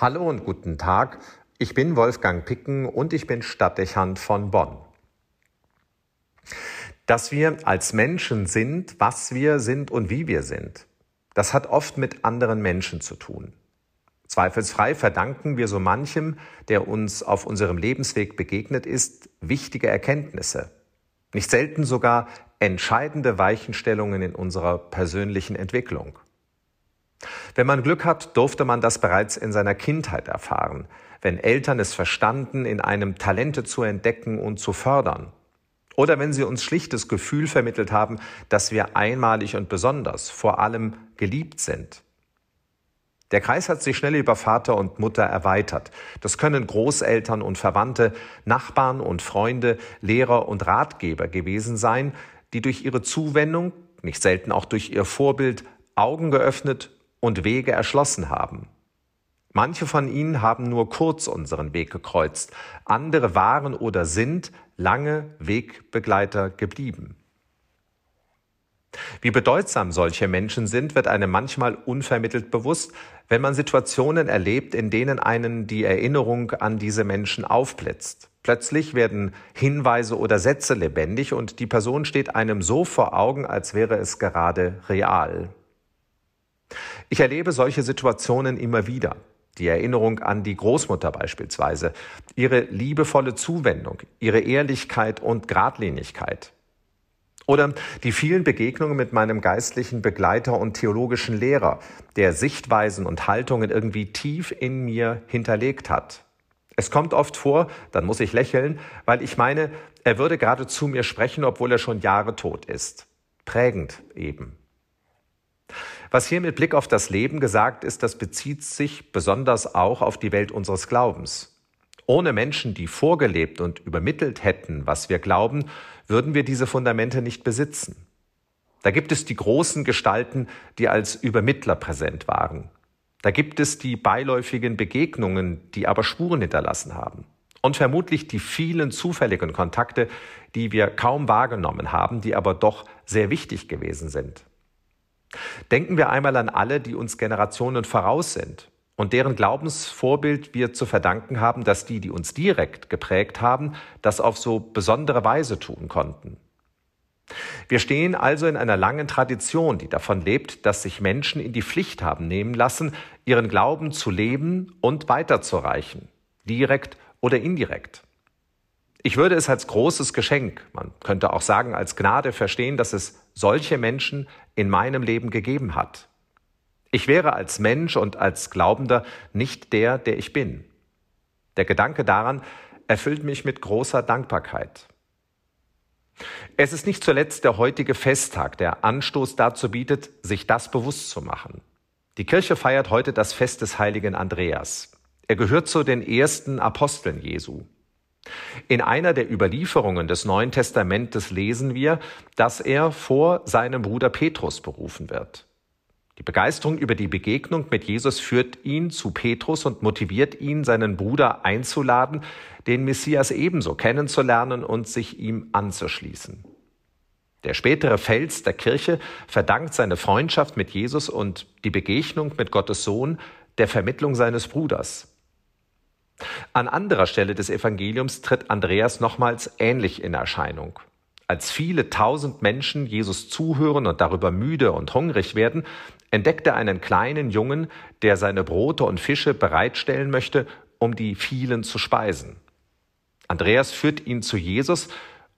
Hallo und guten Tag. Ich bin Wolfgang Picken und ich bin Stadtdechant von Bonn. Dass wir als Menschen sind, was wir sind und wie wir sind, das hat oft mit anderen Menschen zu tun. Zweifelsfrei verdanken wir so manchem, der uns auf unserem Lebensweg begegnet ist, wichtige Erkenntnisse. Nicht selten sogar entscheidende Weichenstellungen in unserer persönlichen Entwicklung. Wenn man Glück hat, durfte man das bereits in seiner Kindheit erfahren, wenn Eltern es verstanden, in einem Talente zu entdecken und zu fördern. Oder wenn sie uns schlichtes Gefühl vermittelt haben, dass wir einmalig und besonders, vor allem geliebt sind. Der Kreis hat sich schnell über Vater und Mutter erweitert. Das können Großeltern und Verwandte, Nachbarn und Freunde, Lehrer und Ratgeber gewesen sein, die durch ihre Zuwendung, nicht selten auch durch ihr Vorbild, Augen geöffnet und Wege erschlossen haben. Manche von ihnen haben nur kurz unseren Weg gekreuzt, andere waren oder sind lange Wegbegleiter geblieben. Wie bedeutsam solche Menschen sind, wird einem manchmal unvermittelt bewusst, wenn man Situationen erlebt, in denen einen die Erinnerung an diese Menschen aufblitzt. Plötzlich werden Hinweise oder Sätze lebendig und die Person steht einem so vor Augen, als wäre es gerade real. Ich erlebe solche Situationen immer wieder. Die Erinnerung an die Großmutter beispielsweise, ihre liebevolle Zuwendung, ihre Ehrlichkeit und Gradlinigkeit. Oder die vielen Begegnungen mit meinem geistlichen Begleiter und theologischen Lehrer, der Sichtweisen und Haltungen irgendwie tief in mir hinterlegt hat. Es kommt oft vor, dann muss ich lächeln, weil ich meine, er würde gerade zu mir sprechen, obwohl er schon Jahre tot ist. Prägend eben. Was hier mit Blick auf das Leben gesagt ist, das bezieht sich besonders auch auf die Welt unseres Glaubens. Ohne Menschen, die vorgelebt und übermittelt hätten, was wir glauben, würden wir diese Fundamente nicht besitzen. Da gibt es die großen Gestalten, die als Übermittler präsent waren. Da gibt es die beiläufigen Begegnungen, die aber Spuren hinterlassen haben. Und vermutlich die vielen zufälligen Kontakte, die wir kaum wahrgenommen haben, die aber doch sehr wichtig gewesen sind. Denken wir einmal an alle, die uns Generationen voraus sind und deren Glaubensvorbild wir zu verdanken haben, dass die, die uns direkt geprägt haben, das auf so besondere Weise tun konnten. Wir stehen also in einer langen Tradition, die davon lebt, dass sich Menschen in die Pflicht haben nehmen lassen, ihren Glauben zu leben und weiterzureichen, direkt oder indirekt. Ich würde es als großes Geschenk, man könnte auch sagen als Gnade verstehen, dass es solche Menschen in meinem Leben gegeben hat. Ich wäre als Mensch und als Glaubender nicht der, der ich bin. Der Gedanke daran erfüllt mich mit großer Dankbarkeit. Es ist nicht zuletzt der heutige Festtag, der Anstoß dazu bietet, sich das bewusst zu machen. Die Kirche feiert heute das Fest des heiligen Andreas. Er gehört zu den ersten Aposteln Jesu. In einer der Überlieferungen des Neuen Testamentes lesen wir, dass er vor seinem Bruder Petrus berufen wird. Die Begeisterung über die Begegnung mit Jesus führt ihn zu Petrus und motiviert ihn, seinen Bruder einzuladen, den Messias ebenso kennenzulernen und sich ihm anzuschließen. Der spätere Fels der Kirche verdankt seine Freundschaft mit Jesus und die Begegnung mit Gottes Sohn der Vermittlung seines Bruders. An anderer Stelle des Evangeliums tritt Andreas nochmals ähnlich in Erscheinung. Als viele tausend Menschen Jesus zuhören und darüber müde und hungrig werden, entdeckt er einen kleinen Jungen, der seine Brote und Fische bereitstellen möchte, um die vielen zu speisen. Andreas führt ihn zu Jesus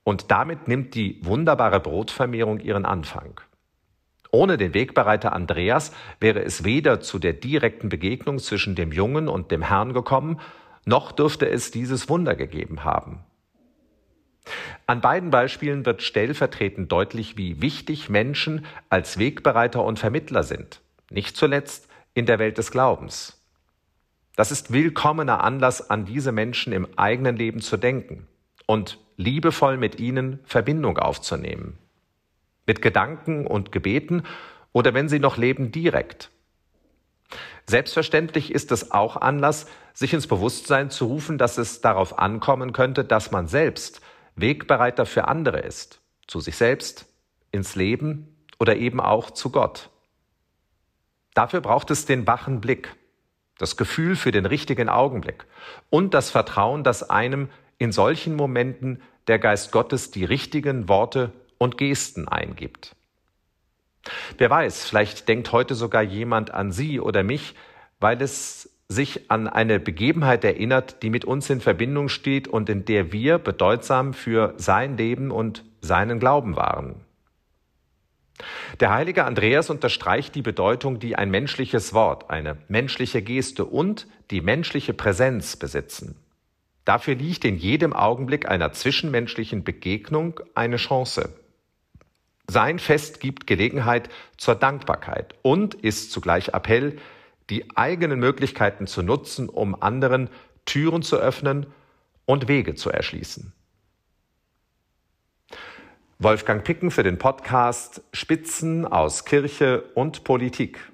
und damit nimmt die wunderbare Brotvermehrung ihren Anfang. Ohne den Wegbereiter Andreas wäre es weder zu der direkten Begegnung zwischen dem Jungen und dem Herrn gekommen, noch dürfte es dieses Wunder gegeben haben. An beiden Beispielen wird stellvertretend deutlich, wie wichtig Menschen als Wegbereiter und Vermittler sind, nicht zuletzt in der Welt des Glaubens. Das ist willkommener Anlass, an diese Menschen im eigenen Leben zu denken und liebevoll mit ihnen Verbindung aufzunehmen. Mit Gedanken und Gebeten oder wenn sie noch leben, direkt. Selbstverständlich ist es auch Anlass, sich ins Bewusstsein zu rufen, dass es darauf ankommen könnte, dass man selbst Wegbereiter für andere ist, zu sich selbst, ins Leben oder eben auch zu Gott. Dafür braucht es den wachen Blick, das Gefühl für den richtigen Augenblick und das Vertrauen, dass einem in solchen Momenten der Geist Gottes die richtigen Worte und Gesten eingibt. Wer weiß, vielleicht denkt heute sogar jemand an Sie oder mich, weil es sich an eine Begebenheit erinnert, die mit uns in Verbindung steht und in der wir bedeutsam für sein Leben und seinen Glauben waren. Der heilige Andreas unterstreicht die Bedeutung, die ein menschliches Wort, eine menschliche Geste und die menschliche Präsenz besitzen. Dafür liegt in jedem Augenblick einer zwischenmenschlichen Begegnung eine Chance. Sein Fest gibt Gelegenheit zur Dankbarkeit und ist zugleich Appell, die eigenen Möglichkeiten zu nutzen, um anderen Türen zu öffnen und Wege zu erschließen. Wolfgang Picken für den Podcast Spitzen aus Kirche und Politik.